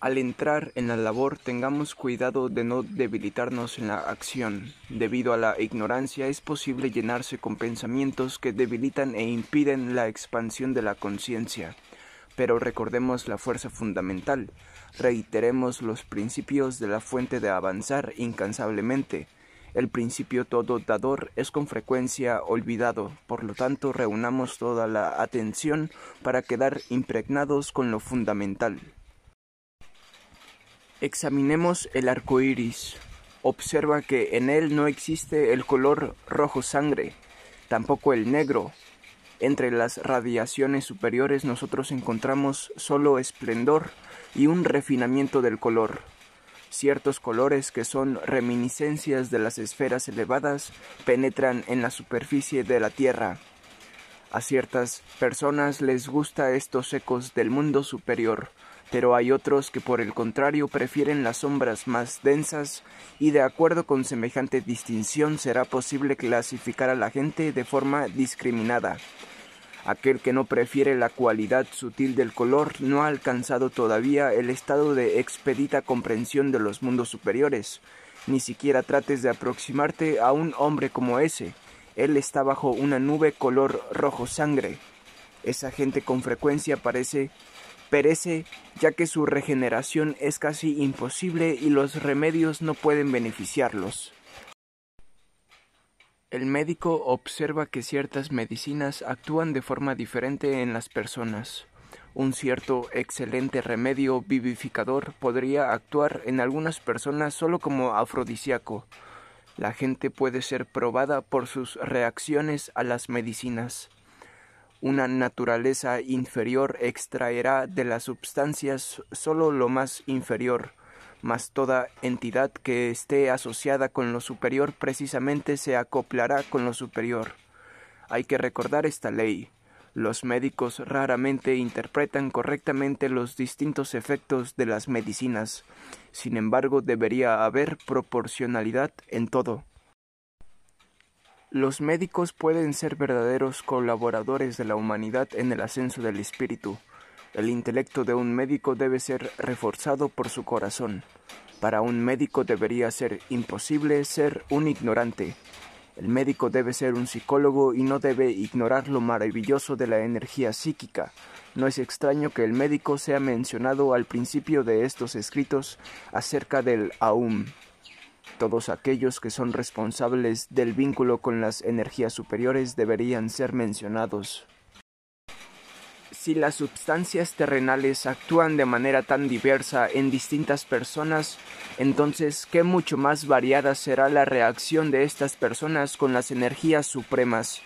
Al entrar en la labor tengamos cuidado de no debilitarnos en la acción. Debido a la ignorancia es posible llenarse con pensamientos que debilitan e impiden la expansión de la conciencia. Pero recordemos la fuerza fundamental, reiteremos los principios de la fuente de avanzar incansablemente. El principio todo dador es con frecuencia olvidado, por lo tanto reunamos toda la atención para quedar impregnados con lo fundamental. Examinemos el arco iris. Observa que en él no existe el color rojo sangre, tampoco el negro. Entre las radiaciones superiores nosotros encontramos solo esplendor y un refinamiento del color. Ciertos colores que son reminiscencias de las esferas elevadas penetran en la superficie de la Tierra. A ciertas personas les gusta estos ecos del mundo superior, pero hay otros que por el contrario prefieren las sombras más densas y de acuerdo con semejante distinción será posible clasificar a la gente de forma discriminada. Aquel que no prefiere la cualidad sutil del color no ha alcanzado todavía el estado de expedita comprensión de los mundos superiores. Ni siquiera trates de aproximarte a un hombre como ese. Él está bajo una nube color rojo sangre. Esa gente con frecuencia parece perece ya que su regeneración es casi imposible y los remedios no pueden beneficiarlos. El médico observa que ciertas medicinas actúan de forma diferente en las personas. Un cierto excelente remedio vivificador podría actuar en algunas personas solo como afrodisíaco. La gente puede ser probada por sus reacciones a las medicinas una naturaleza inferior extraerá de las substancias sólo lo más inferior, mas toda entidad que esté asociada con lo superior precisamente se acoplará con lo superior. Hay que recordar esta ley. Los médicos raramente interpretan correctamente los distintos efectos de las medicinas. Sin embargo, debería haber proporcionalidad en todo. Los médicos pueden ser verdaderos colaboradores de la humanidad en el ascenso del espíritu. El intelecto de un médico debe ser reforzado por su corazón. Para un médico debería ser imposible ser un ignorante. El médico debe ser un psicólogo y no debe ignorar lo maravilloso de la energía psíquica. No es extraño que el médico sea mencionado al principio de estos escritos acerca del Aum. Todos aquellos que son responsables del vínculo con las energías superiores deberían ser mencionados. Si las sustancias terrenales actúan de manera tan diversa en distintas personas, entonces qué mucho más variada será la reacción de estas personas con las energías supremas.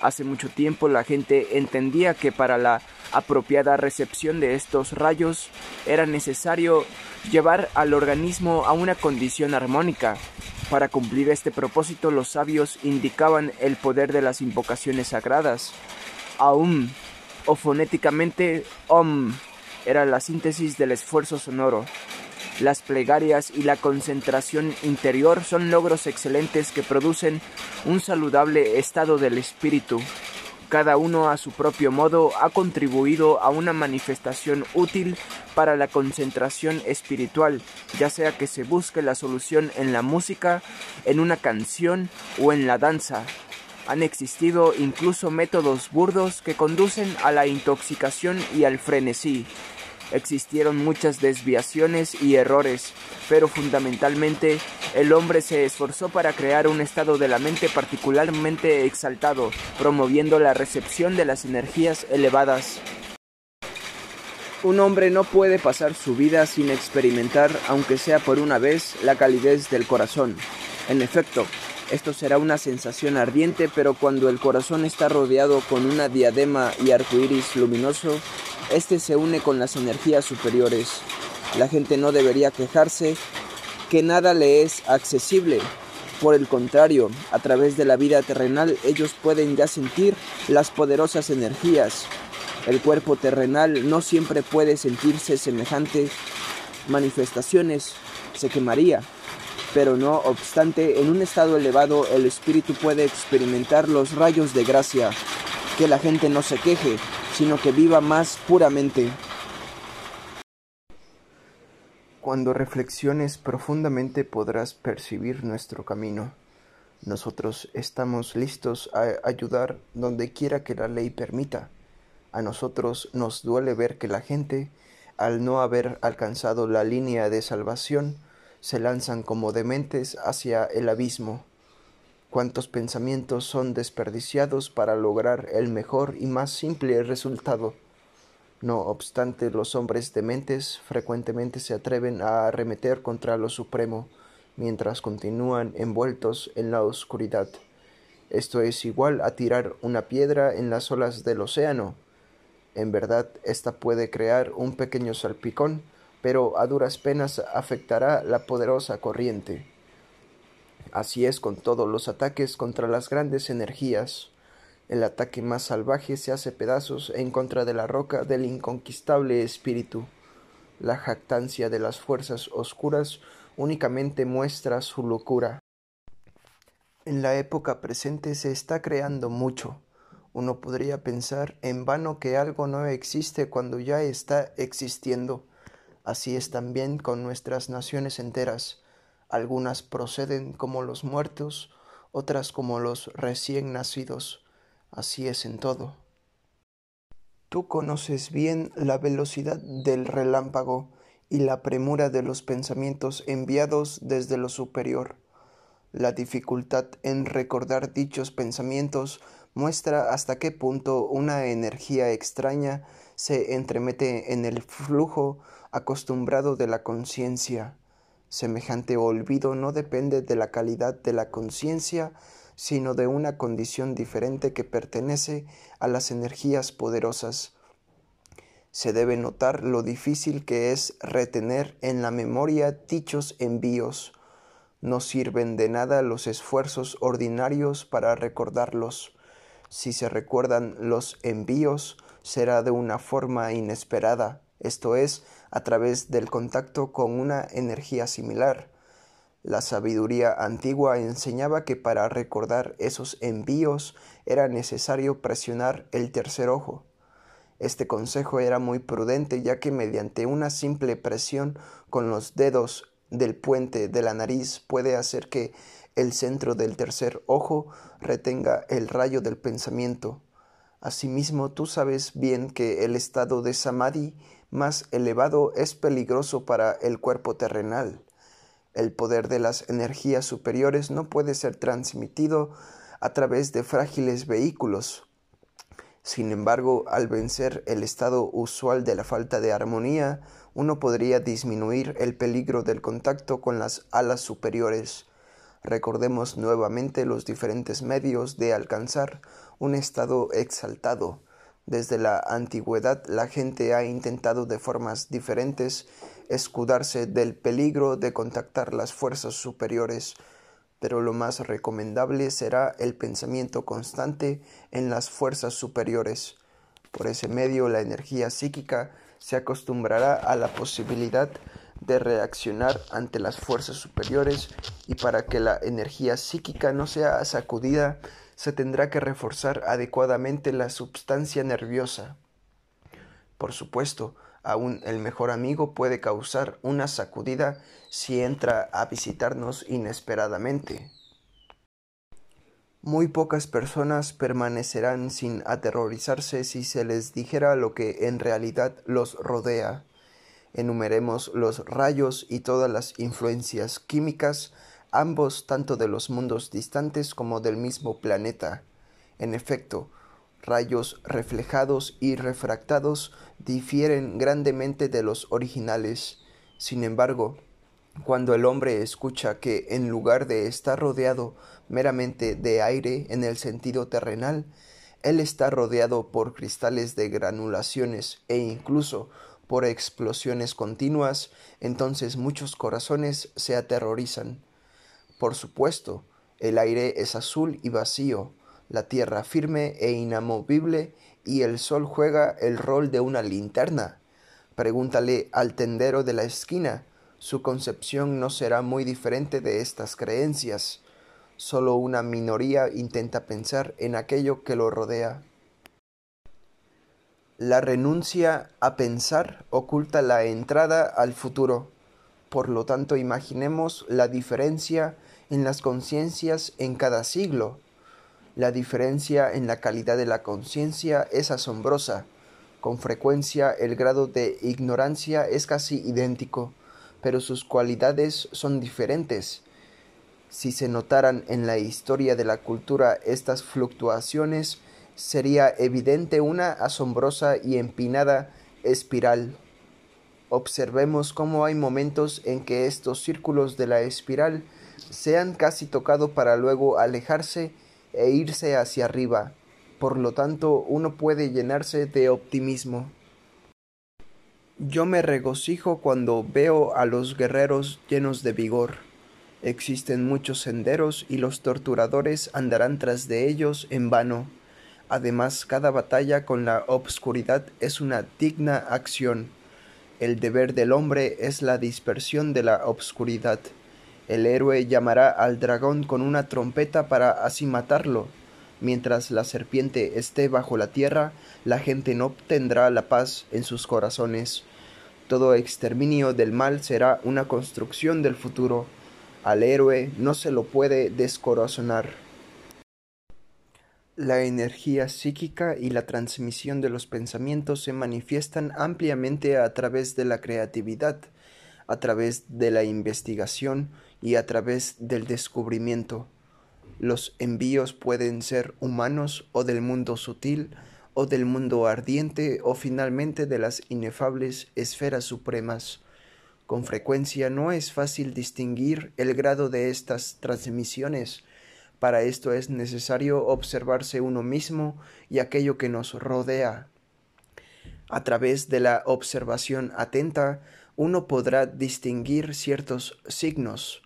Hace mucho tiempo la gente entendía que para la apropiada recepción de estos rayos era necesario llevar al organismo a una condición armónica. Para cumplir este propósito los sabios indicaban el poder de las invocaciones sagradas. Aum o fonéticamente Om era la síntesis del esfuerzo sonoro. Las plegarias y la concentración interior son logros excelentes que producen un saludable estado del espíritu. Cada uno a su propio modo ha contribuido a una manifestación útil para la concentración espiritual, ya sea que se busque la solución en la música, en una canción o en la danza. Han existido incluso métodos burdos que conducen a la intoxicación y al frenesí. Existieron muchas desviaciones y errores, pero fundamentalmente el hombre se esforzó para crear un estado de la mente particularmente exaltado, promoviendo la recepción de las energías elevadas. Un hombre no puede pasar su vida sin experimentar, aunque sea por una vez, la calidez del corazón. En efecto, esto será una sensación ardiente, pero cuando el corazón está rodeado con una diadema y arcoíris luminoso, este se une con las energías superiores. La gente no debería quejarse que nada le es accesible. Por el contrario, a través de la vida terrenal ellos pueden ya sentir las poderosas energías. El cuerpo terrenal no siempre puede sentirse semejantes manifestaciones, se quemaría. Pero no obstante, en un estado elevado el espíritu puede experimentar los rayos de gracia. Que la gente no se queje, sino que viva más puramente. Cuando reflexiones profundamente podrás percibir nuestro camino. Nosotros estamos listos a ayudar donde quiera que la ley permita. A nosotros nos duele ver que la gente, al no haber alcanzado la línea de salvación, se lanzan como dementes hacia el abismo. Cuántos pensamientos son desperdiciados para lograr el mejor y más simple resultado. No obstante, los hombres dementes frecuentemente se atreven a arremeter contra lo supremo, mientras continúan envueltos en la oscuridad. Esto es igual a tirar una piedra en las olas del océano. En verdad, ésta puede crear un pequeño salpicón, pero a duras penas afectará la poderosa corriente. Así es con todos los ataques contra las grandes energías. El ataque más salvaje se hace pedazos en contra de la roca del inconquistable espíritu. La jactancia de las fuerzas oscuras únicamente muestra su locura. En la época presente se está creando mucho. Uno podría pensar en vano que algo no existe cuando ya está existiendo. Así es también con nuestras naciones enteras. Algunas proceden como los muertos, otras como los recién nacidos así es en todo. Tú conoces bien la velocidad del relámpago y la premura de los pensamientos enviados desde lo superior. La dificultad en recordar dichos pensamientos muestra hasta qué punto una energía extraña se entremete en el flujo acostumbrado de la conciencia. Semejante olvido no depende de la calidad de la conciencia, sino de una condición diferente que pertenece a las energías poderosas. Se debe notar lo difícil que es retener en la memoria dichos envíos. No sirven de nada los esfuerzos ordinarios para recordarlos. Si se recuerdan los envíos, será de una forma inesperada, esto es, a través del contacto con una energía similar. La sabiduría antigua enseñaba que para recordar esos envíos era necesario presionar el tercer ojo. Este consejo era muy prudente ya que mediante una simple presión con los dedos del puente de la nariz puede hacer que el centro del tercer ojo retenga el rayo del pensamiento. Asimismo, tú sabes bien que el estado de samadhi más elevado es peligroso para el cuerpo terrenal. El poder de las energías superiores no puede ser transmitido a través de frágiles vehículos. Sin embargo, al vencer el estado usual de la falta de armonía, uno podría disminuir el peligro del contacto con las alas superiores. Recordemos nuevamente los diferentes medios de alcanzar un estado exaltado. Desde la antigüedad la gente ha intentado de formas diferentes escudarse del peligro de contactar las fuerzas superiores, pero lo más recomendable será el pensamiento constante en las fuerzas superiores. Por ese medio la energía psíquica se acostumbrará a la posibilidad de reaccionar ante las fuerzas superiores y para que la energía psíquica no sea sacudida se tendrá que reforzar adecuadamente la substancia nerviosa. Por supuesto, Aún el mejor amigo puede causar una sacudida si entra a visitarnos inesperadamente. Muy pocas personas permanecerán sin aterrorizarse si se les dijera lo que en realidad los rodea. Enumeremos los rayos y todas las influencias químicas, ambos tanto de los mundos distantes como del mismo planeta. En efecto, rayos reflejados y refractados difieren grandemente de los originales. Sin embargo, cuando el hombre escucha que en lugar de estar rodeado meramente de aire en el sentido terrenal, él está rodeado por cristales de granulaciones e incluso por explosiones continuas, entonces muchos corazones se aterrorizan. Por supuesto, el aire es azul y vacío, la tierra firme e inamovible y el sol juega el rol de una linterna. Pregúntale al tendero de la esquina, su concepción no será muy diferente de estas creencias. Solo una minoría intenta pensar en aquello que lo rodea. La renuncia a pensar oculta la entrada al futuro. Por lo tanto, imaginemos la diferencia en las conciencias en cada siglo. La diferencia en la calidad de la conciencia es asombrosa. Con frecuencia el grado de ignorancia es casi idéntico, pero sus cualidades son diferentes. Si se notaran en la historia de la cultura estas fluctuaciones, sería evidente una asombrosa y empinada espiral. Observemos cómo hay momentos en que estos círculos de la espiral se han casi tocado para luego alejarse e irse hacia arriba. Por lo tanto, uno puede llenarse de optimismo. Yo me regocijo cuando veo a los guerreros llenos de vigor. Existen muchos senderos y los torturadores andarán tras de ellos en vano. Además, cada batalla con la obscuridad es una digna acción. El deber del hombre es la dispersión de la obscuridad. El héroe llamará al dragón con una trompeta para así matarlo. Mientras la serpiente esté bajo la tierra, la gente no obtendrá la paz en sus corazones. Todo exterminio del mal será una construcción del futuro. Al héroe no se lo puede descorazonar. La energía psíquica y la transmisión de los pensamientos se manifiestan ampliamente a través de la creatividad, a través de la investigación y a través del descubrimiento. Los envíos pueden ser humanos o del mundo sutil o del mundo ardiente o finalmente de las inefables esferas supremas. Con frecuencia no es fácil distinguir el grado de estas transmisiones, para esto es necesario observarse uno mismo y aquello que nos rodea. A través de la observación atenta, uno podrá distinguir ciertos signos.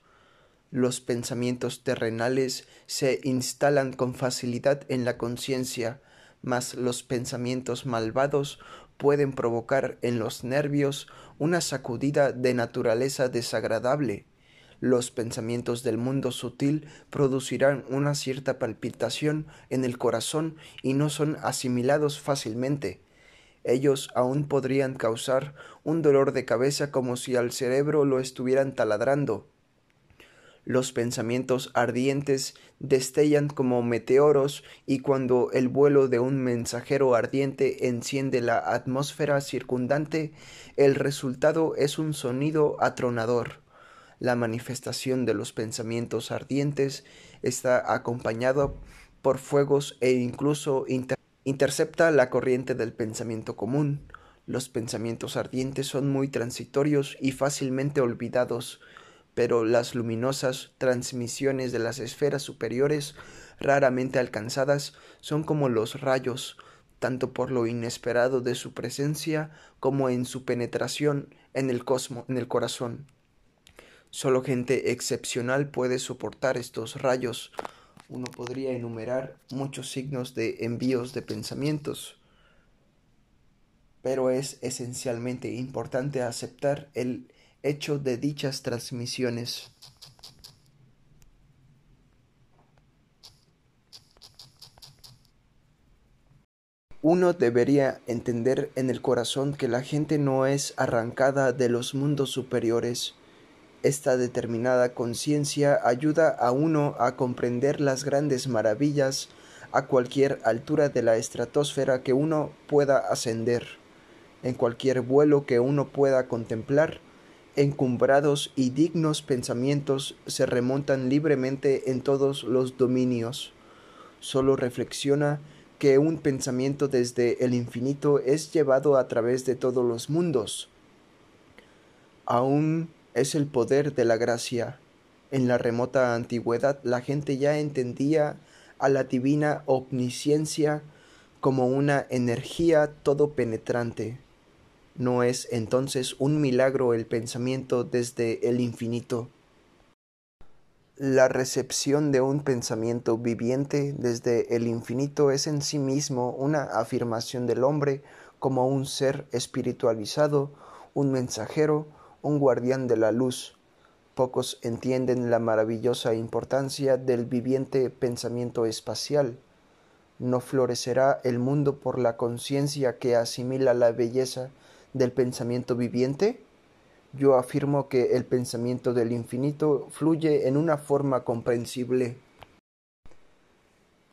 Los pensamientos terrenales se instalan con facilidad en la conciencia, mas los pensamientos malvados pueden provocar en los nervios una sacudida de naturaleza desagradable los pensamientos del mundo sutil producirán una cierta palpitación en el corazón y no son asimilados fácilmente. Ellos aún podrían causar un dolor de cabeza como si al cerebro lo estuvieran taladrando. Los pensamientos ardientes destellan como meteoros y cuando el vuelo de un mensajero ardiente enciende la atmósfera circundante, el resultado es un sonido atronador la manifestación de los pensamientos ardientes está acompañado por fuegos e incluso intercepta la corriente del pensamiento común. Los pensamientos ardientes son muy transitorios y fácilmente olvidados, pero las luminosas transmisiones de las esferas superiores, raramente alcanzadas, son como los rayos, tanto por lo inesperado de su presencia como en su penetración en el cosmo, en el corazón. Solo gente excepcional puede soportar estos rayos. Uno podría enumerar muchos signos de envíos de pensamientos, pero es esencialmente importante aceptar el hecho de dichas transmisiones. Uno debería entender en el corazón que la gente no es arrancada de los mundos superiores, esta determinada conciencia ayuda a uno a comprender las grandes maravillas a cualquier altura de la estratosfera que uno pueda ascender, en cualquier vuelo que uno pueda contemplar, encumbrados y dignos pensamientos se remontan libremente en todos los dominios. Solo reflexiona que un pensamiento desde el infinito es llevado a través de todos los mundos. Aún es el poder de la gracia. En la remota antigüedad la gente ya entendía a la divina omnisciencia como una energía todo penetrante. ¿No es entonces un milagro el pensamiento desde el infinito? La recepción de un pensamiento viviente desde el infinito es en sí mismo una afirmación del hombre como un ser espiritualizado, un mensajero, un guardián de la luz. Pocos entienden la maravillosa importancia del viviente pensamiento espacial. ¿No florecerá el mundo por la conciencia que asimila la belleza del pensamiento viviente? Yo afirmo que el pensamiento del infinito fluye en una forma comprensible.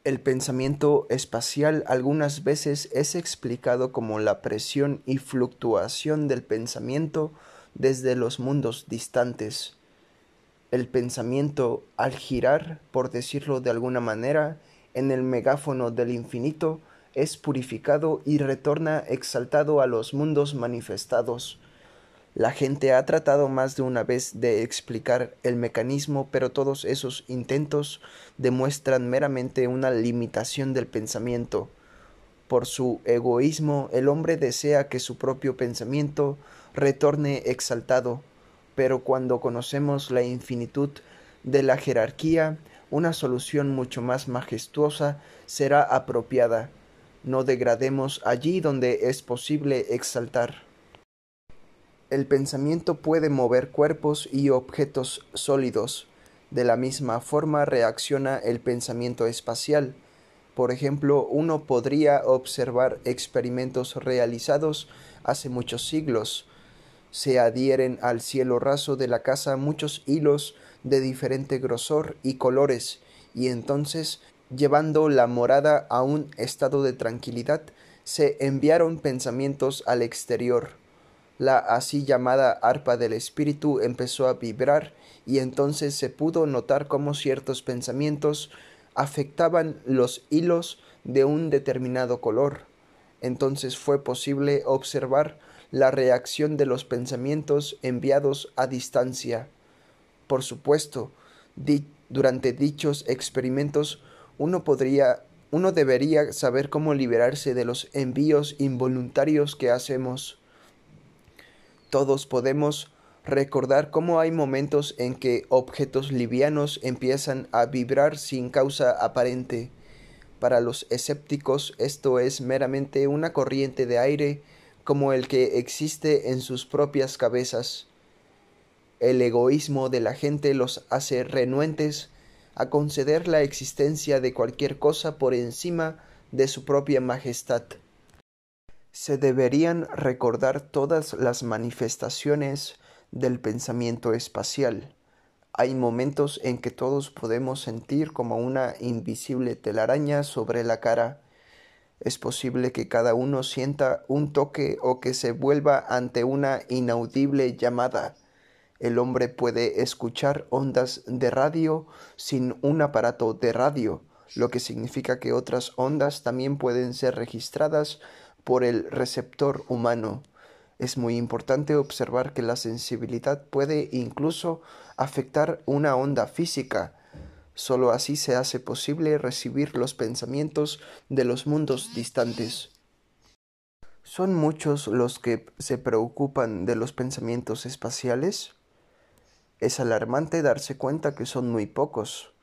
El pensamiento espacial algunas veces es explicado como la presión y fluctuación del pensamiento desde los mundos distantes. El pensamiento, al girar, por decirlo de alguna manera, en el megáfono del infinito, es purificado y retorna exaltado a los mundos manifestados. La gente ha tratado más de una vez de explicar el mecanismo, pero todos esos intentos demuestran meramente una limitación del pensamiento. Por su egoísmo, el hombre desea que su propio pensamiento retorne exaltado, pero cuando conocemos la infinitud de la jerarquía, una solución mucho más majestuosa será apropiada. No degrademos allí donde es posible exaltar. El pensamiento puede mover cuerpos y objetos sólidos. De la misma forma reacciona el pensamiento espacial. Por ejemplo, uno podría observar experimentos realizados hace muchos siglos. Se adhieren al cielo raso de la casa muchos hilos de diferente grosor y colores, y entonces, llevando la morada a un estado de tranquilidad, se enviaron pensamientos al exterior la así llamada arpa del espíritu empezó a vibrar y entonces se pudo notar cómo ciertos pensamientos afectaban los hilos de un determinado color. Entonces fue posible observar la reacción de los pensamientos enviados a distancia. Por supuesto, durante dichos experimentos uno podría uno debería saber cómo liberarse de los envíos involuntarios que hacemos. Todos podemos recordar cómo hay momentos en que objetos livianos empiezan a vibrar sin causa aparente. Para los escépticos esto es meramente una corriente de aire como el que existe en sus propias cabezas. El egoísmo de la gente los hace renuentes a conceder la existencia de cualquier cosa por encima de su propia majestad. Se deberían recordar todas las manifestaciones del pensamiento espacial. Hay momentos en que todos podemos sentir como una invisible telaraña sobre la cara. Es posible que cada uno sienta un toque o que se vuelva ante una inaudible llamada. El hombre puede escuchar ondas de radio sin un aparato de radio, lo que significa que otras ondas también pueden ser registradas por el receptor humano. Es muy importante observar que la sensibilidad puede incluso afectar una onda física. Solo así se hace posible recibir los pensamientos de los mundos distantes. ¿Son muchos los que se preocupan de los pensamientos espaciales? Es alarmante darse cuenta que son muy pocos.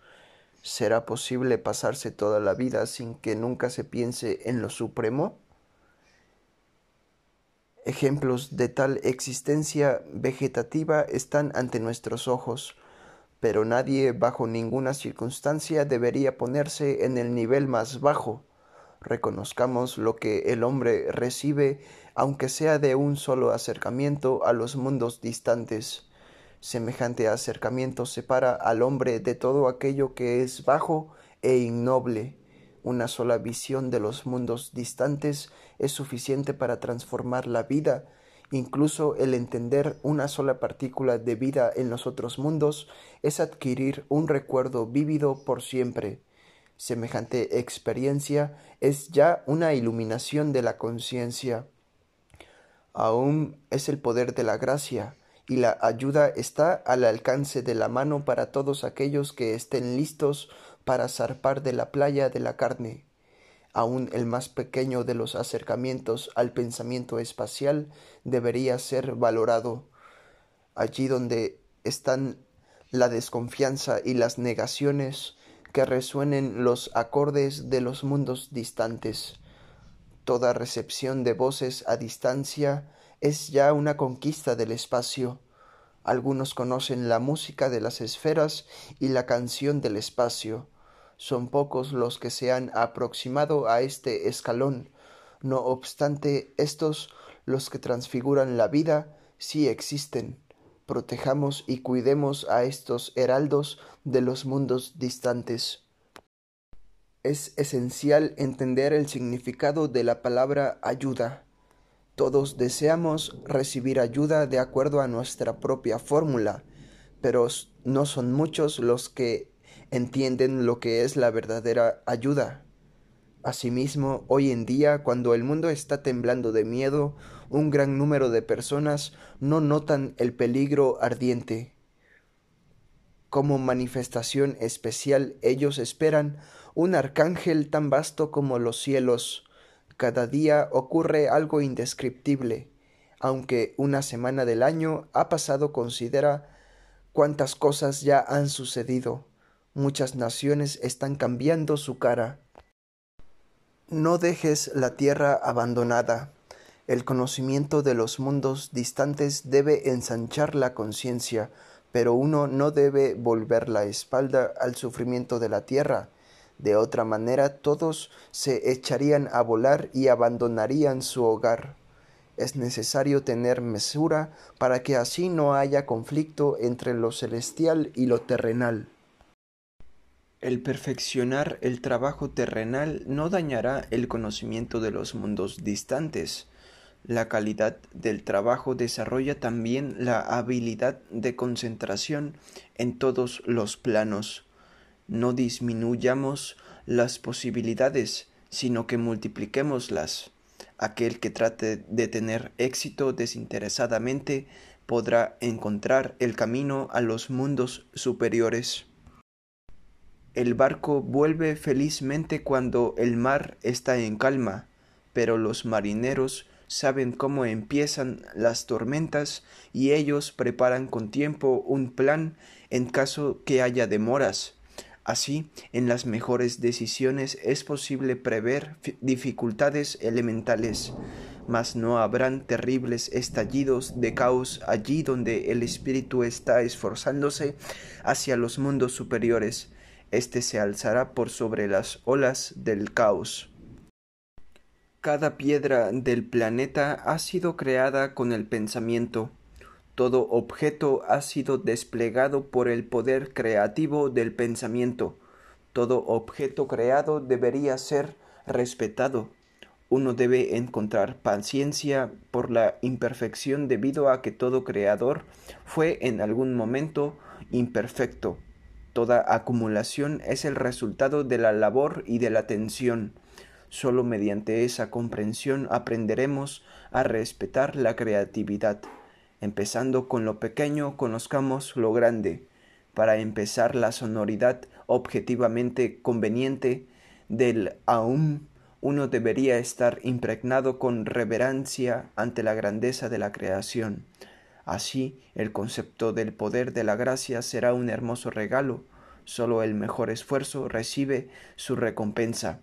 ¿Será posible pasarse toda la vida sin que nunca se piense en lo supremo? Ejemplos de tal existencia vegetativa están ante nuestros ojos, pero nadie bajo ninguna circunstancia debería ponerse en el nivel más bajo. Reconozcamos lo que el hombre recibe, aunque sea de un solo acercamiento a los mundos distantes. Semejante acercamiento separa al hombre de todo aquello que es bajo e innoble una sola visión de los mundos distantes es suficiente para transformar la vida. Incluso el entender una sola partícula de vida en los otros mundos es adquirir un recuerdo vívido por siempre. Semejante experiencia es ya una iluminación de la conciencia. Aún es el poder de la gracia, y la ayuda está al alcance de la mano para todos aquellos que estén listos para zarpar de la playa de la carne. Aun el más pequeño de los acercamientos al pensamiento espacial debería ser valorado. Allí donde están la desconfianza y las negaciones, que resuenen los acordes de los mundos distantes. Toda recepción de voces a distancia es ya una conquista del espacio. Algunos conocen la música de las esferas y la canción del espacio son pocos los que se han aproximado a este escalón. No obstante, estos, los que transfiguran la vida, sí existen. protejamos y cuidemos a estos heraldos de los mundos distantes. Es esencial entender el significado de la palabra ayuda. Todos deseamos recibir ayuda de acuerdo a nuestra propia fórmula, pero no son muchos los que entienden lo que es la verdadera ayuda. Asimismo, hoy en día, cuando el mundo está temblando de miedo, un gran número de personas no notan el peligro ardiente. Como manifestación especial, ellos esperan un arcángel tan vasto como los cielos. Cada día ocurre algo indescriptible. Aunque una semana del año ha pasado, considera cuántas cosas ya han sucedido. Muchas naciones están cambiando su cara. No dejes la tierra abandonada. El conocimiento de los mundos distantes debe ensanchar la conciencia, pero uno no debe volver la espalda al sufrimiento de la tierra. De otra manera todos se echarían a volar y abandonarían su hogar. Es necesario tener mesura para que así no haya conflicto entre lo celestial y lo terrenal. El perfeccionar el trabajo terrenal no dañará el conocimiento de los mundos distantes. La calidad del trabajo desarrolla también la habilidad de concentración en todos los planos. No disminuyamos las posibilidades, sino que multipliquémoslas. Aquel que trate de tener éxito desinteresadamente podrá encontrar el camino a los mundos superiores. El barco vuelve felizmente cuando el mar está en calma, pero los marineros saben cómo empiezan las tormentas y ellos preparan con tiempo un plan en caso que haya demoras. Así, en las mejores decisiones es posible prever dificultades elementales, mas no habrán terribles estallidos de caos allí donde el espíritu está esforzándose hacia los mundos superiores éste se alzará por sobre las olas del caos. Cada piedra del planeta ha sido creada con el pensamiento. Todo objeto ha sido desplegado por el poder creativo del pensamiento. Todo objeto creado debería ser respetado. Uno debe encontrar paciencia por la imperfección debido a que todo creador fue en algún momento imperfecto. Toda acumulación es el resultado de la labor y de la tensión. Solo mediante esa comprensión aprenderemos a respetar la creatividad. Empezando con lo pequeño, conozcamos lo grande. Para empezar la sonoridad objetivamente conveniente del aum, uno debería estar impregnado con reverencia ante la grandeza de la creación. Así, el concepto del poder de la gracia será un hermoso regalo. Solo el mejor esfuerzo recibe su recompensa.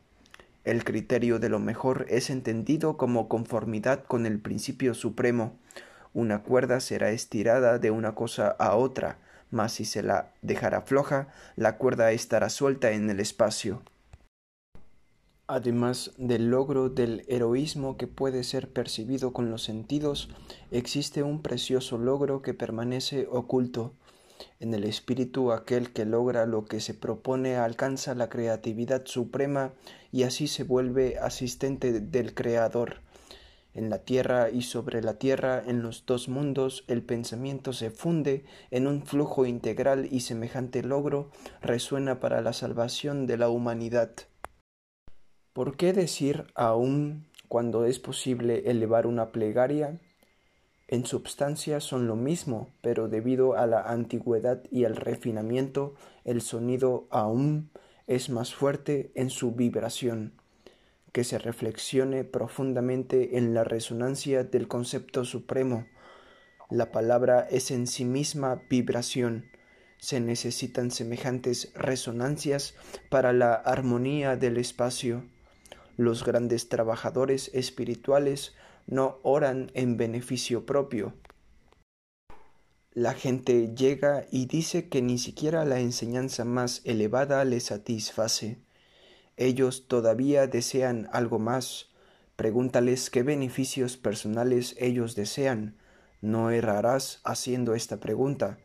El criterio de lo mejor es entendido como conformidad con el principio supremo. Una cuerda será estirada de una cosa a otra, mas si se la dejará floja, la cuerda estará suelta en el espacio. Además del logro del heroísmo que puede ser percibido con los sentidos, existe un precioso logro que permanece oculto. En el espíritu aquel que logra lo que se propone alcanza la creatividad suprema y así se vuelve asistente del Creador. En la tierra y sobre la tierra, en los dos mundos, el pensamiento se funde en un flujo integral y semejante logro resuena para la salvación de la humanidad. ¿Por qué decir aún cuando es posible elevar una plegaria? En substancia son lo mismo, pero debido a la antigüedad y al refinamiento, el sonido aún es más fuerte en su vibración. Que se reflexione profundamente en la resonancia del concepto supremo. La palabra es en sí misma vibración. Se necesitan semejantes resonancias para la armonía del espacio. Los grandes trabajadores espirituales no oran en beneficio propio. La gente llega y dice que ni siquiera la enseñanza más elevada les satisface. Ellos todavía desean algo más. Pregúntales qué beneficios personales ellos desean. No errarás haciendo esta pregunta.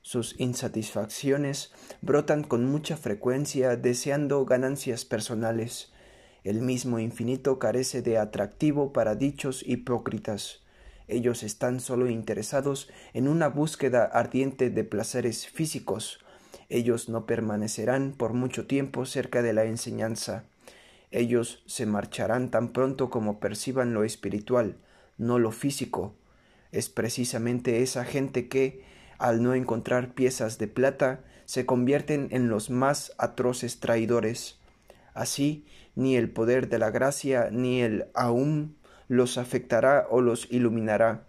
Sus insatisfacciones brotan con mucha frecuencia deseando ganancias personales. El mismo infinito carece de atractivo para dichos hipócritas. Ellos están solo interesados en una búsqueda ardiente de placeres físicos. Ellos no permanecerán por mucho tiempo cerca de la enseñanza. Ellos se marcharán tan pronto como perciban lo espiritual, no lo físico. Es precisamente esa gente que, al no encontrar piezas de plata, se convierten en los más atroces traidores. Así, ni el poder de la gracia ni el aún los afectará o los iluminará.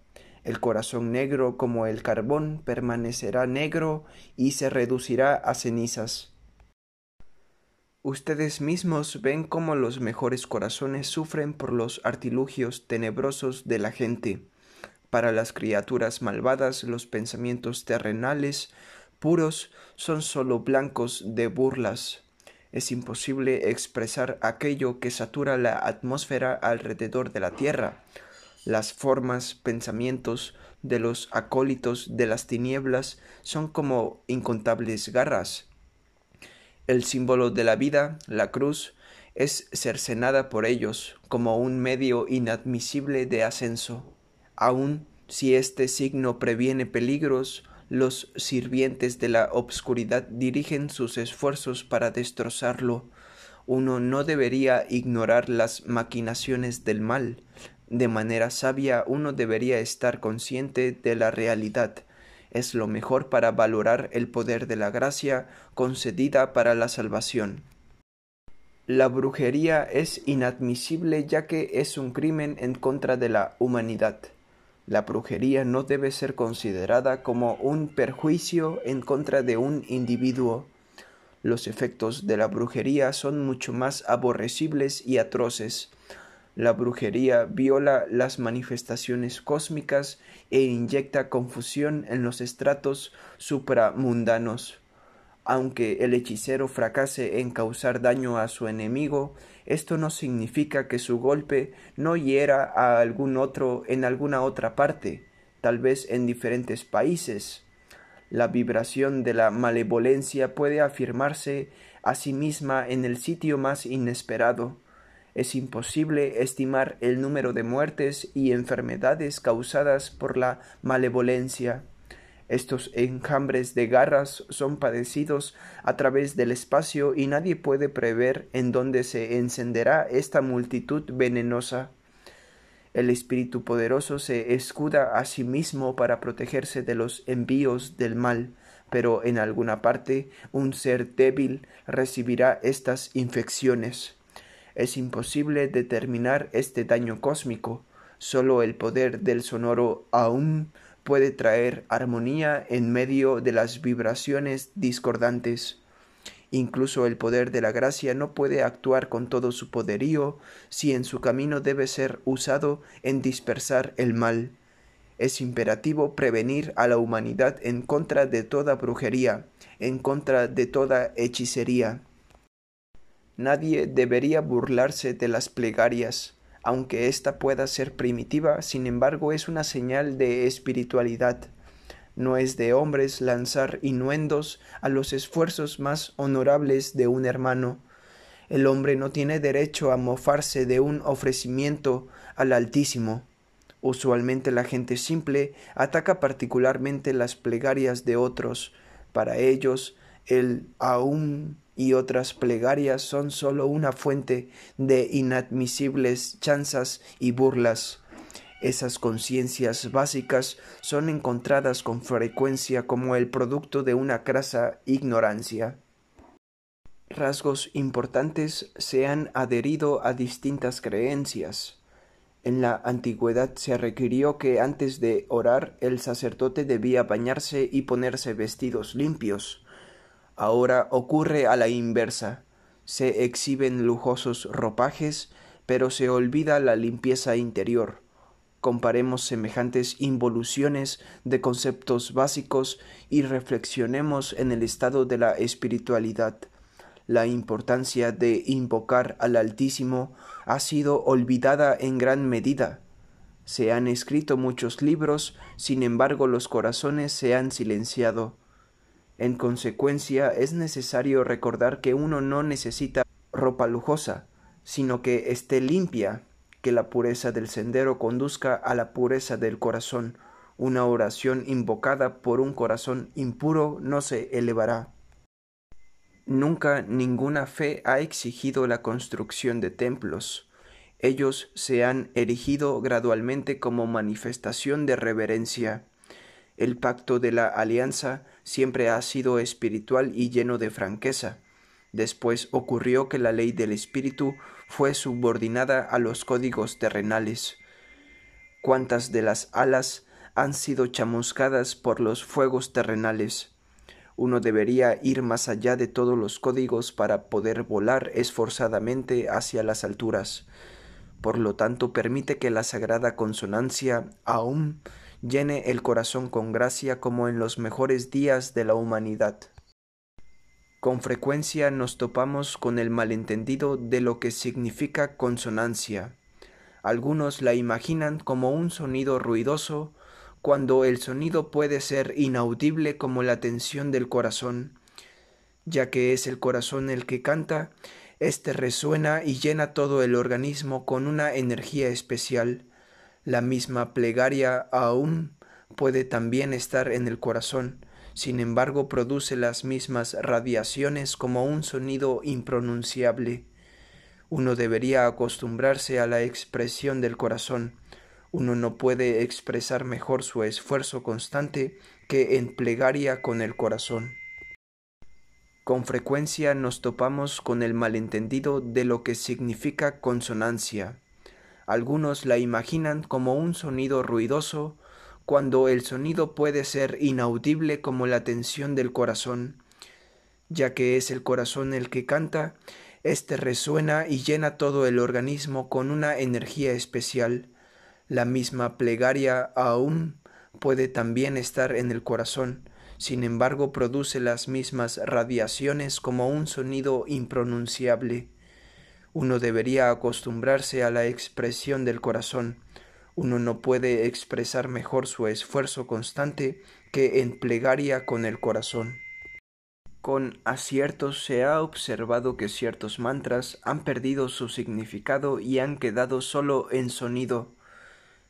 El corazón negro como el carbón permanecerá negro y se reducirá a cenizas. Ustedes mismos ven cómo los mejores corazones sufren por los artilugios tenebrosos de la gente. Para las criaturas malvadas los pensamientos terrenales puros son sólo blancos de burlas es imposible expresar aquello que satura la atmósfera alrededor de la Tierra. Las formas, pensamientos de los acólitos de las tinieblas son como incontables garras. El símbolo de la vida, la cruz, es cercenada por ellos como un medio inadmisible de ascenso. Aun si este signo previene peligros, los sirvientes de la obscuridad dirigen sus esfuerzos para destrozarlo. Uno no debería ignorar las maquinaciones del mal. De manera sabia uno debería estar consciente de la realidad. Es lo mejor para valorar el poder de la gracia concedida para la salvación. La brujería es inadmisible ya que es un crimen en contra de la humanidad. La brujería no debe ser considerada como un perjuicio en contra de un individuo. Los efectos de la brujería son mucho más aborrecibles y atroces. La brujería viola las manifestaciones cósmicas e inyecta confusión en los estratos supramundanos. Aunque el hechicero fracase en causar daño a su enemigo, esto no significa que su golpe no hiera a algún otro en alguna otra parte, tal vez en diferentes países. La vibración de la malevolencia puede afirmarse a sí misma en el sitio más inesperado. Es imposible estimar el número de muertes y enfermedades causadas por la malevolencia. Estos enjambres de garras son padecidos a través del espacio y nadie puede prever en dónde se encenderá esta multitud venenosa. El Espíritu poderoso se escuda a sí mismo para protegerse de los envíos del mal, pero en alguna parte un ser débil recibirá estas infecciones. Es imposible determinar este daño cósmico. Solo el poder del sonoro aún puede traer armonía en medio de las vibraciones discordantes. Incluso el poder de la gracia no puede actuar con todo su poderío si en su camino debe ser usado en dispersar el mal. Es imperativo prevenir a la humanidad en contra de toda brujería, en contra de toda hechicería. Nadie debería burlarse de las plegarias, aunque ésta pueda ser primitiva, sin embargo es una señal de espiritualidad. No es de hombres lanzar inuendos a los esfuerzos más honorables de un hermano. El hombre no tiene derecho a mofarse de un ofrecimiento al Altísimo. Usualmente la gente simple ataca particularmente las plegarias de otros. Para ellos, el aún y otras plegarias son sólo una fuente de inadmisibles chanzas y burlas. Esas conciencias básicas son encontradas con frecuencia como el producto de una crasa ignorancia. Rasgos importantes se han adherido a distintas creencias. En la antigüedad se requirió que antes de orar el sacerdote debía bañarse y ponerse vestidos limpios. Ahora ocurre a la inversa. Se exhiben lujosos ropajes, pero se olvida la limpieza interior. Comparemos semejantes involuciones de conceptos básicos y reflexionemos en el estado de la espiritualidad. La importancia de invocar al Altísimo ha sido olvidada en gran medida. Se han escrito muchos libros, sin embargo los corazones se han silenciado. En consecuencia, es necesario recordar que uno no necesita ropa lujosa, sino que esté limpia, que la pureza del sendero conduzca a la pureza del corazón. Una oración invocada por un corazón impuro no se elevará. Nunca ninguna fe ha exigido la construcción de templos. Ellos se han erigido gradualmente como manifestación de reverencia. El pacto de la alianza siempre ha sido espiritual y lleno de franqueza. Después ocurrió que la ley del espíritu fue subordinada a los códigos terrenales. ¿Cuántas de las alas han sido chamuscadas por los fuegos terrenales? Uno debería ir más allá de todos los códigos para poder volar esforzadamente hacia las alturas. Por lo tanto, permite que la sagrada consonancia aún llene el corazón con gracia como en los mejores días de la humanidad. Con frecuencia nos topamos con el malentendido de lo que significa consonancia. Algunos la imaginan como un sonido ruidoso, cuando el sonido puede ser inaudible como la tensión del corazón, ya que es el corazón el que canta, éste resuena y llena todo el organismo con una energía especial, la misma plegaria aún puede también estar en el corazón, sin embargo produce las mismas radiaciones como un sonido impronunciable. Uno debería acostumbrarse a la expresión del corazón. Uno no puede expresar mejor su esfuerzo constante que en plegaria con el corazón. Con frecuencia nos topamos con el malentendido de lo que significa consonancia. Algunos la imaginan como un sonido ruidoso, cuando el sonido puede ser inaudible como la tensión del corazón. Ya que es el corazón el que canta, éste resuena y llena todo el organismo con una energía especial. La misma plegaria aún puede también estar en el corazón, sin embargo produce las mismas radiaciones como un sonido impronunciable. Uno debería acostumbrarse a la expresión del corazón. Uno no puede expresar mejor su esfuerzo constante que en plegaria con el corazón. Con aciertos se ha observado que ciertos mantras han perdido su significado y han quedado solo en sonido.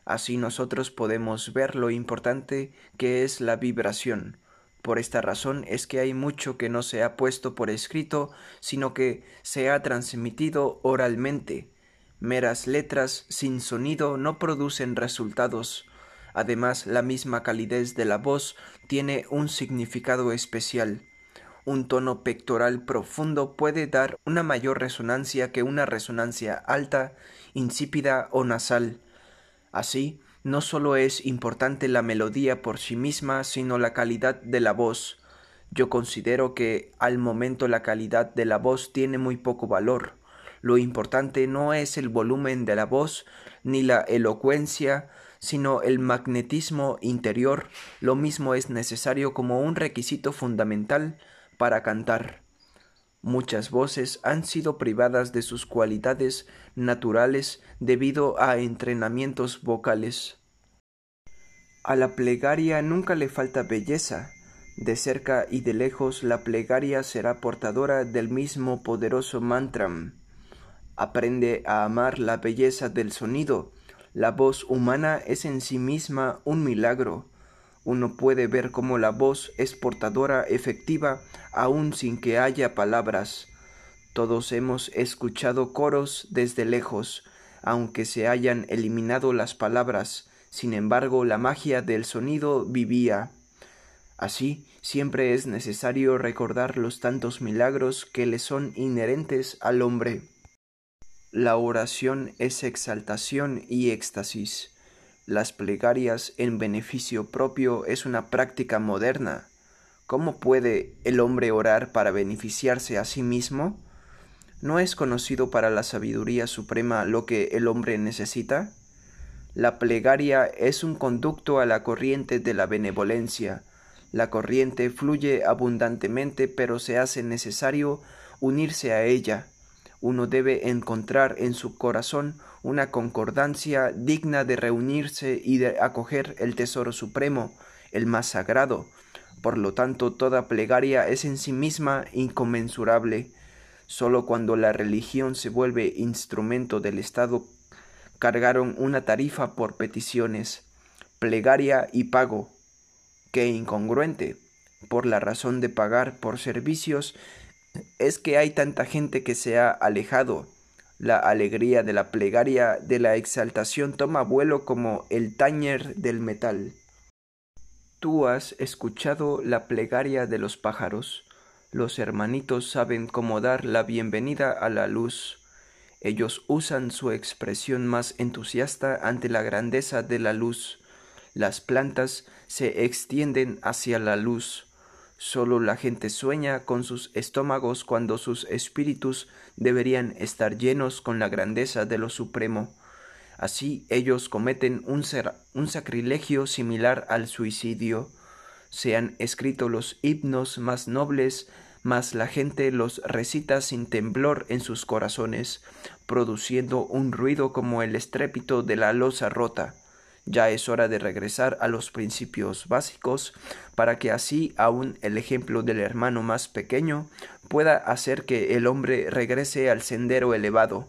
Así nosotros podemos ver lo importante que es la vibración, por esta razón es que hay mucho que no se ha puesto por escrito, sino que se ha transmitido oralmente. Meras letras sin sonido no producen resultados. Además, la misma calidez de la voz tiene un significado especial. Un tono pectoral profundo puede dar una mayor resonancia que una resonancia alta, insípida o nasal. Así, no solo es importante la melodía por sí misma, sino la calidad de la voz. Yo considero que al momento la calidad de la voz tiene muy poco valor. Lo importante no es el volumen de la voz ni la elocuencia, sino el magnetismo interior. Lo mismo es necesario como un requisito fundamental para cantar. Muchas voces han sido privadas de sus cualidades naturales debido a entrenamientos vocales. A la plegaria nunca le falta belleza. De cerca y de lejos la plegaria será portadora del mismo poderoso mantram. Aprende a amar la belleza del sonido. La voz humana es en sí misma un milagro uno puede ver cómo la voz es portadora efectiva aun sin que haya palabras. Todos hemos escuchado coros desde lejos, aunque se hayan eliminado las palabras, sin embargo la magia del sonido vivía. Así, siempre es necesario recordar los tantos milagros que le son inherentes al hombre. La oración es exaltación y éxtasis. Las plegarias en beneficio propio es una práctica moderna. ¿Cómo puede el hombre orar para beneficiarse a sí mismo? ¿No es conocido para la sabiduría suprema lo que el hombre necesita? La plegaria es un conducto a la corriente de la benevolencia. La corriente fluye abundantemente, pero se hace necesario unirse a ella. Uno debe encontrar en su corazón una concordancia digna de reunirse y de acoger el tesoro supremo, el más sagrado. Por lo tanto, toda plegaria es en sí misma inconmensurable. Sólo cuando la religión se vuelve instrumento del Estado cargaron una tarifa por peticiones, plegaria y pago. Qué incongruente. Por la razón de pagar por servicios es que hay tanta gente que se ha alejado la alegría de la plegaria de la exaltación toma vuelo como el tañer del metal. Tú has escuchado la plegaria de los pájaros. Los hermanitos saben cómo dar la bienvenida a la luz. Ellos usan su expresión más entusiasta ante la grandeza de la luz. Las plantas se extienden hacia la luz. Solo la gente sueña con sus estómagos cuando sus espíritus deberían estar llenos con la grandeza de lo supremo. Así ellos cometen un, un sacrilegio similar al suicidio. Se han escrito los himnos más nobles, mas la gente los recita sin temblor en sus corazones, produciendo un ruido como el estrépito de la losa rota. Ya es hora de regresar a los principios básicos para que así aún el ejemplo del hermano más pequeño pueda hacer que el hombre regrese al sendero elevado.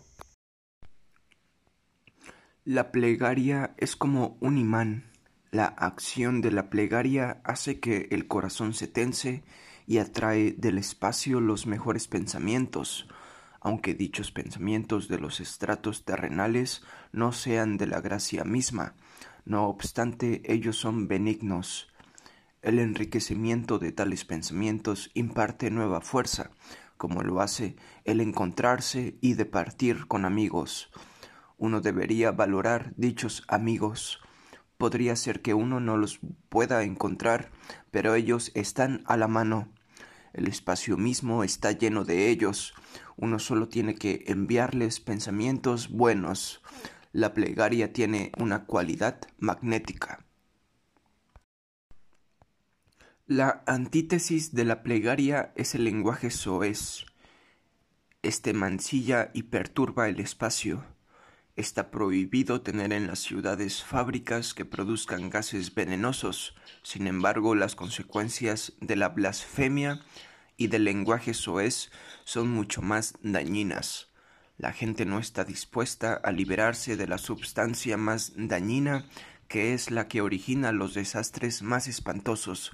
La plegaria es como un imán. La acción de la plegaria hace que el corazón se tense y atrae del espacio los mejores pensamientos, aunque dichos pensamientos de los estratos terrenales no sean de la gracia misma, no obstante ellos son benignos. El enriquecimiento de tales pensamientos imparte nueva fuerza, como lo hace el encontrarse y departir con amigos. Uno debería valorar dichos amigos. Podría ser que uno no los pueda encontrar, pero ellos están a la mano. El espacio mismo está lleno de ellos. Uno solo tiene que enviarles pensamientos buenos. La plegaria tiene una cualidad magnética. La antítesis de la plegaria es el lenguaje soez. Este mancilla y perturba el espacio. Está prohibido tener en las ciudades fábricas que produzcan gases venenosos. Sin embargo, las consecuencias de la blasfemia y del lenguaje soez son mucho más dañinas. La gente no está dispuesta a liberarse de la substancia más dañina que es la que origina los desastres más espantosos,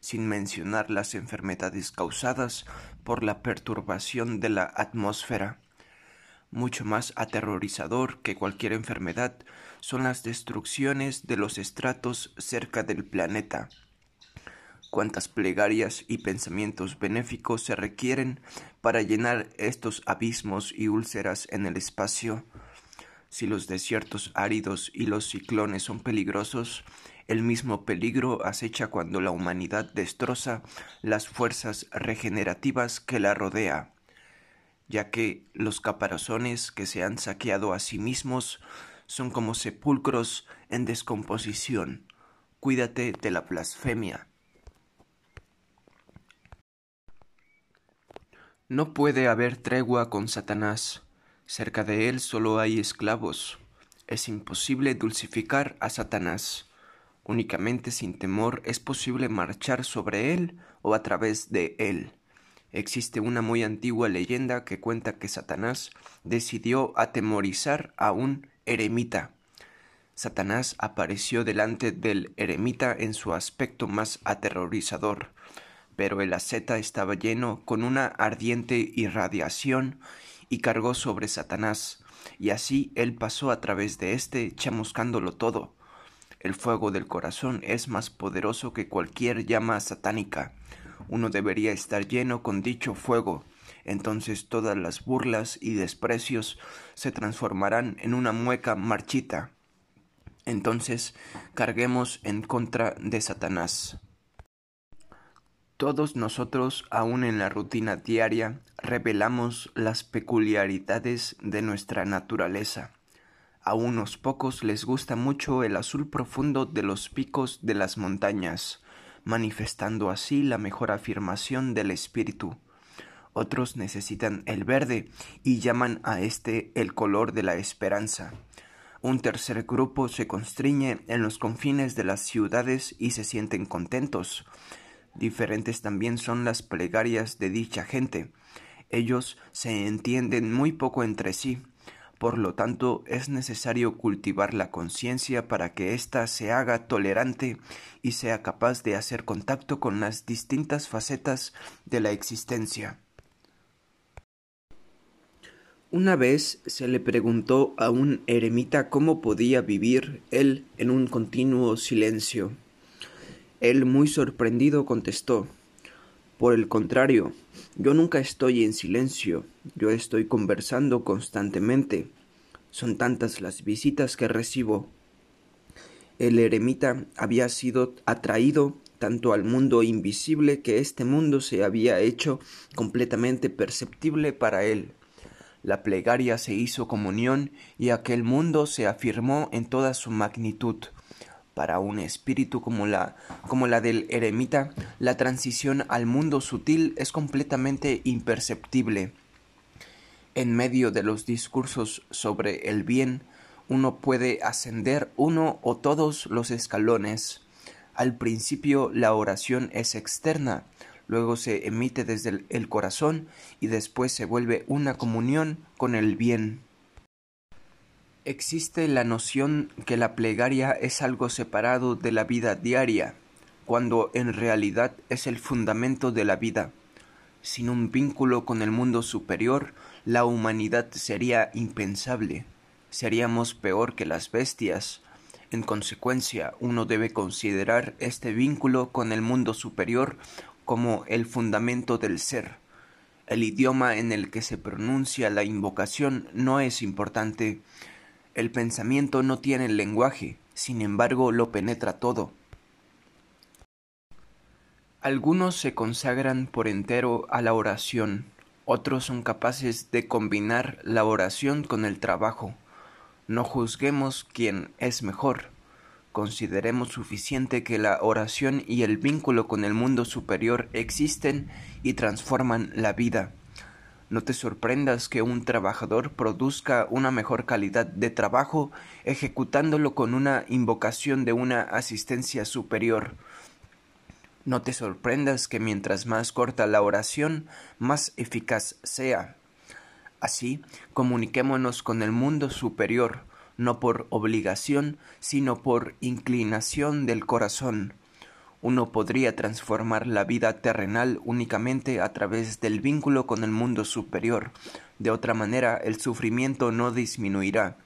sin mencionar las enfermedades causadas por la perturbación de la atmósfera. Mucho más aterrorizador que cualquier enfermedad son las destrucciones de los estratos cerca del planeta. Cuántas plegarias y pensamientos benéficos se requieren para llenar estos abismos y úlceras en el espacio. Si los desiertos áridos y los ciclones son peligrosos, el mismo peligro acecha cuando la humanidad destroza las fuerzas regenerativas que la rodea ya que los caparazones que se han saqueado a sí mismos son como sepulcros en descomposición. Cuídate de la blasfemia. No puede haber tregua con Satanás. Cerca de él solo hay esclavos. Es imposible dulcificar a Satanás. Únicamente sin temor es posible marchar sobre él o a través de él. Existe una muy antigua leyenda que cuenta que Satanás decidió atemorizar a un eremita. Satanás apareció delante del eremita en su aspecto más aterrorizador, pero el asceta estaba lleno con una ardiente irradiación y cargó sobre Satanás, y así él pasó a través de éste chamuscándolo todo. El fuego del corazón es más poderoso que cualquier llama satánica uno debería estar lleno con dicho fuego, entonces todas las burlas y desprecios se transformarán en una mueca marchita. Entonces carguemos en contra de Satanás. Todos nosotros, aun en la rutina diaria, revelamos las peculiaridades de nuestra naturaleza. A unos pocos les gusta mucho el azul profundo de los picos de las montañas, manifestando así la mejor afirmación del espíritu. otros necesitan el verde y llaman a este el color de la esperanza. Un tercer grupo se constriñe en los confines de las ciudades y se sienten contentos. Diferentes también son las plegarias de dicha gente. Ellos se entienden muy poco entre sí. Por lo tanto, es necesario cultivar la conciencia para que ésta se haga tolerante y sea capaz de hacer contacto con las distintas facetas de la existencia. Una vez se le preguntó a un eremita cómo podía vivir él en un continuo silencio. Él muy sorprendido contestó Por el contrario, yo nunca estoy en silencio, yo estoy conversando constantemente. Son tantas las visitas que recibo. El eremita había sido atraído tanto al mundo invisible que este mundo se había hecho completamente perceptible para él. La plegaria se hizo comunión y aquel mundo se afirmó en toda su magnitud. Para un espíritu como la, como la del eremita, la transición al mundo sutil es completamente imperceptible. En medio de los discursos sobre el bien, uno puede ascender uno o todos los escalones. Al principio la oración es externa, luego se emite desde el corazón y después se vuelve una comunión con el bien. Existe la noción que la plegaria es algo separado de la vida diaria, cuando en realidad es el fundamento de la vida. Sin un vínculo con el mundo superior, la humanidad sería impensable. Seríamos peor que las bestias. En consecuencia, uno debe considerar este vínculo con el mundo superior como el fundamento del ser. El idioma en el que se pronuncia la invocación no es importante. El pensamiento no tiene lenguaje, sin embargo lo penetra todo. Algunos se consagran por entero a la oración, otros son capaces de combinar la oración con el trabajo. No juzguemos quién es mejor consideremos suficiente que la oración y el vínculo con el mundo superior existen y transforman la vida. No te sorprendas que un trabajador produzca una mejor calidad de trabajo ejecutándolo con una invocación de una asistencia superior. No te sorprendas que mientras más corta la oración, más eficaz sea. Así, comuniquémonos con el mundo superior, no por obligación, sino por inclinación del corazón. Uno podría transformar la vida terrenal únicamente a través del vínculo con el mundo superior. De otra manera, el sufrimiento no disminuirá.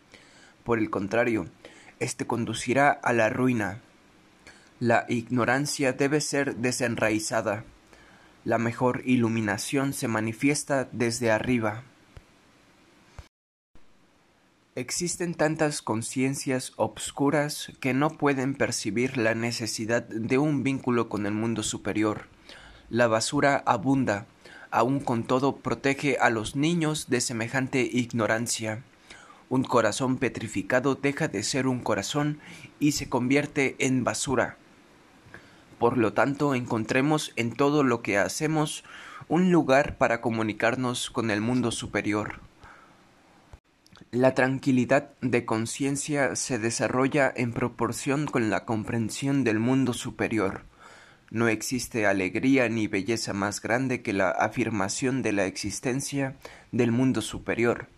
Por el contrario, éste conducirá a la ruina. La ignorancia debe ser desenraizada. La mejor iluminación se manifiesta desde arriba. Existen tantas conciencias obscuras que no pueden percibir la necesidad de un vínculo con el mundo superior. La basura abunda, aun con todo protege a los niños de semejante ignorancia. Un corazón petrificado deja de ser un corazón y se convierte en basura. Por lo tanto, encontremos en todo lo que hacemos un lugar para comunicarnos con el mundo superior. La tranquilidad de conciencia se desarrolla en proporción con la comprensión del mundo superior. No existe alegría ni belleza más grande que la afirmación de la existencia del mundo superior.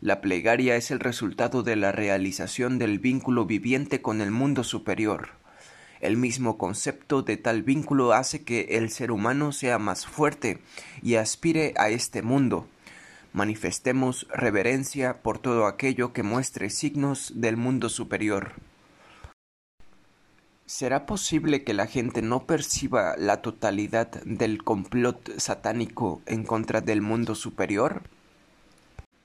La plegaria es el resultado de la realización del vínculo viviente con el mundo superior. El mismo concepto de tal vínculo hace que el ser humano sea más fuerte y aspire a este mundo manifestemos reverencia por todo aquello que muestre signos del mundo superior. ¿Será posible que la gente no perciba la totalidad del complot satánico en contra del mundo superior?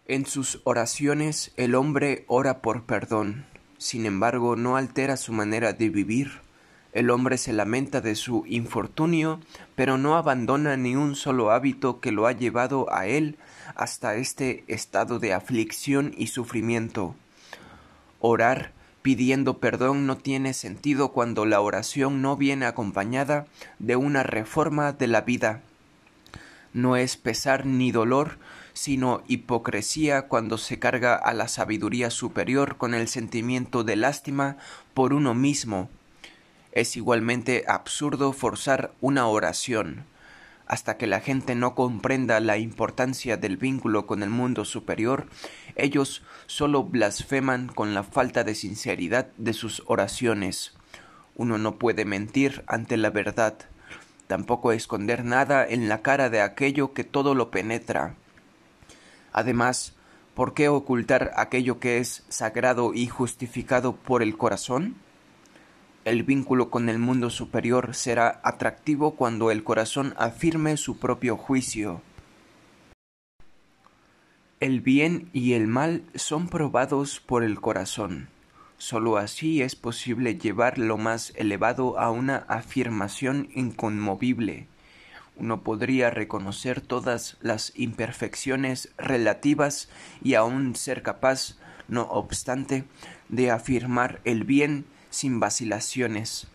En sus oraciones el hombre ora por perdón, sin embargo no altera su manera de vivir. El hombre se lamenta de su infortunio, pero no abandona ni un solo hábito que lo ha llevado a él hasta este estado de aflicción y sufrimiento. Orar pidiendo perdón no tiene sentido cuando la oración no viene acompañada de una reforma de la vida. No es pesar ni dolor, sino hipocresía cuando se carga a la sabiduría superior con el sentimiento de lástima por uno mismo. Es igualmente absurdo forzar una oración. Hasta que la gente no comprenda la importancia del vínculo con el mundo superior, ellos solo blasfeman con la falta de sinceridad de sus oraciones. Uno no puede mentir ante la verdad, tampoco esconder nada en la cara de aquello que todo lo penetra. Además, ¿por qué ocultar aquello que es sagrado y justificado por el corazón? El vínculo con el mundo superior será atractivo cuando el corazón afirme su propio juicio. El bien y el mal son probados por el corazón. Sólo así es posible llevar lo más elevado a una afirmación inconmovible uno podría reconocer todas las imperfecciones relativas y aún ser capaz, no obstante, de afirmar el bien sin vacilaciones.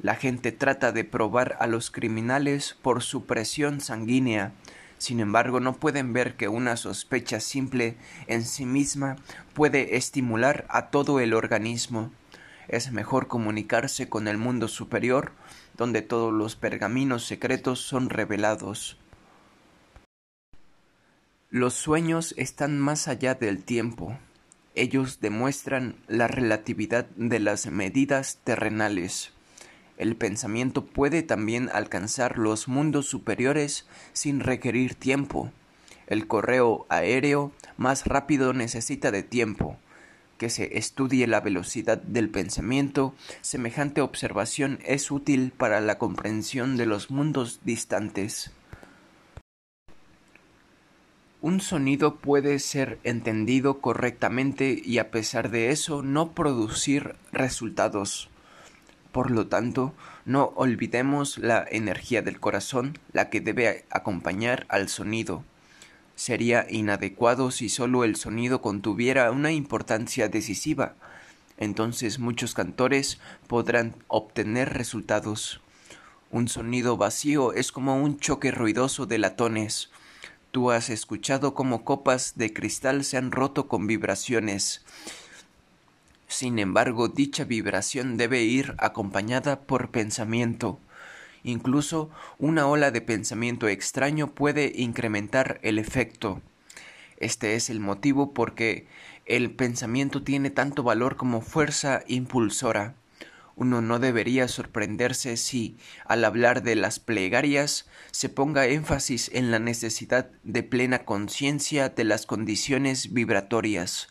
La gente trata de probar a los criminales por su presión sanguínea, sin embargo no pueden ver que una sospecha simple en sí misma puede estimular a todo el organismo. Es mejor comunicarse con el mundo superior donde todos los pergaminos secretos son revelados. Los sueños están más allá del tiempo. Ellos demuestran la relatividad de las medidas terrenales. El pensamiento puede también alcanzar los mundos superiores sin requerir tiempo. El correo aéreo más rápido necesita de tiempo que se estudie la velocidad del pensamiento, semejante observación es útil para la comprensión de los mundos distantes. Un sonido puede ser entendido correctamente y a pesar de eso no producir resultados. Por lo tanto, no olvidemos la energía del corazón, la que debe acompañar al sonido sería inadecuado si solo el sonido contuviera una importancia decisiva. Entonces muchos cantores podrán obtener resultados. Un sonido vacío es como un choque ruidoso de latones. Tú has escuchado cómo copas de cristal se han roto con vibraciones. Sin embargo, dicha vibración debe ir acompañada por pensamiento. Incluso una ola de pensamiento extraño puede incrementar el efecto. Este es el motivo por que el pensamiento tiene tanto valor como fuerza impulsora. Uno no debería sorprenderse si, al hablar de las plegarias, se ponga énfasis en la necesidad de plena conciencia de las condiciones vibratorias.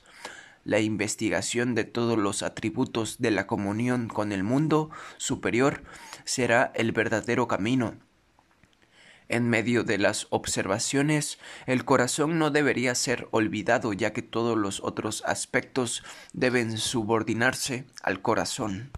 La investigación de todos los atributos de la comunión con el mundo superior será el verdadero camino. En medio de las observaciones, el corazón no debería ser olvidado ya que todos los otros aspectos deben subordinarse al corazón.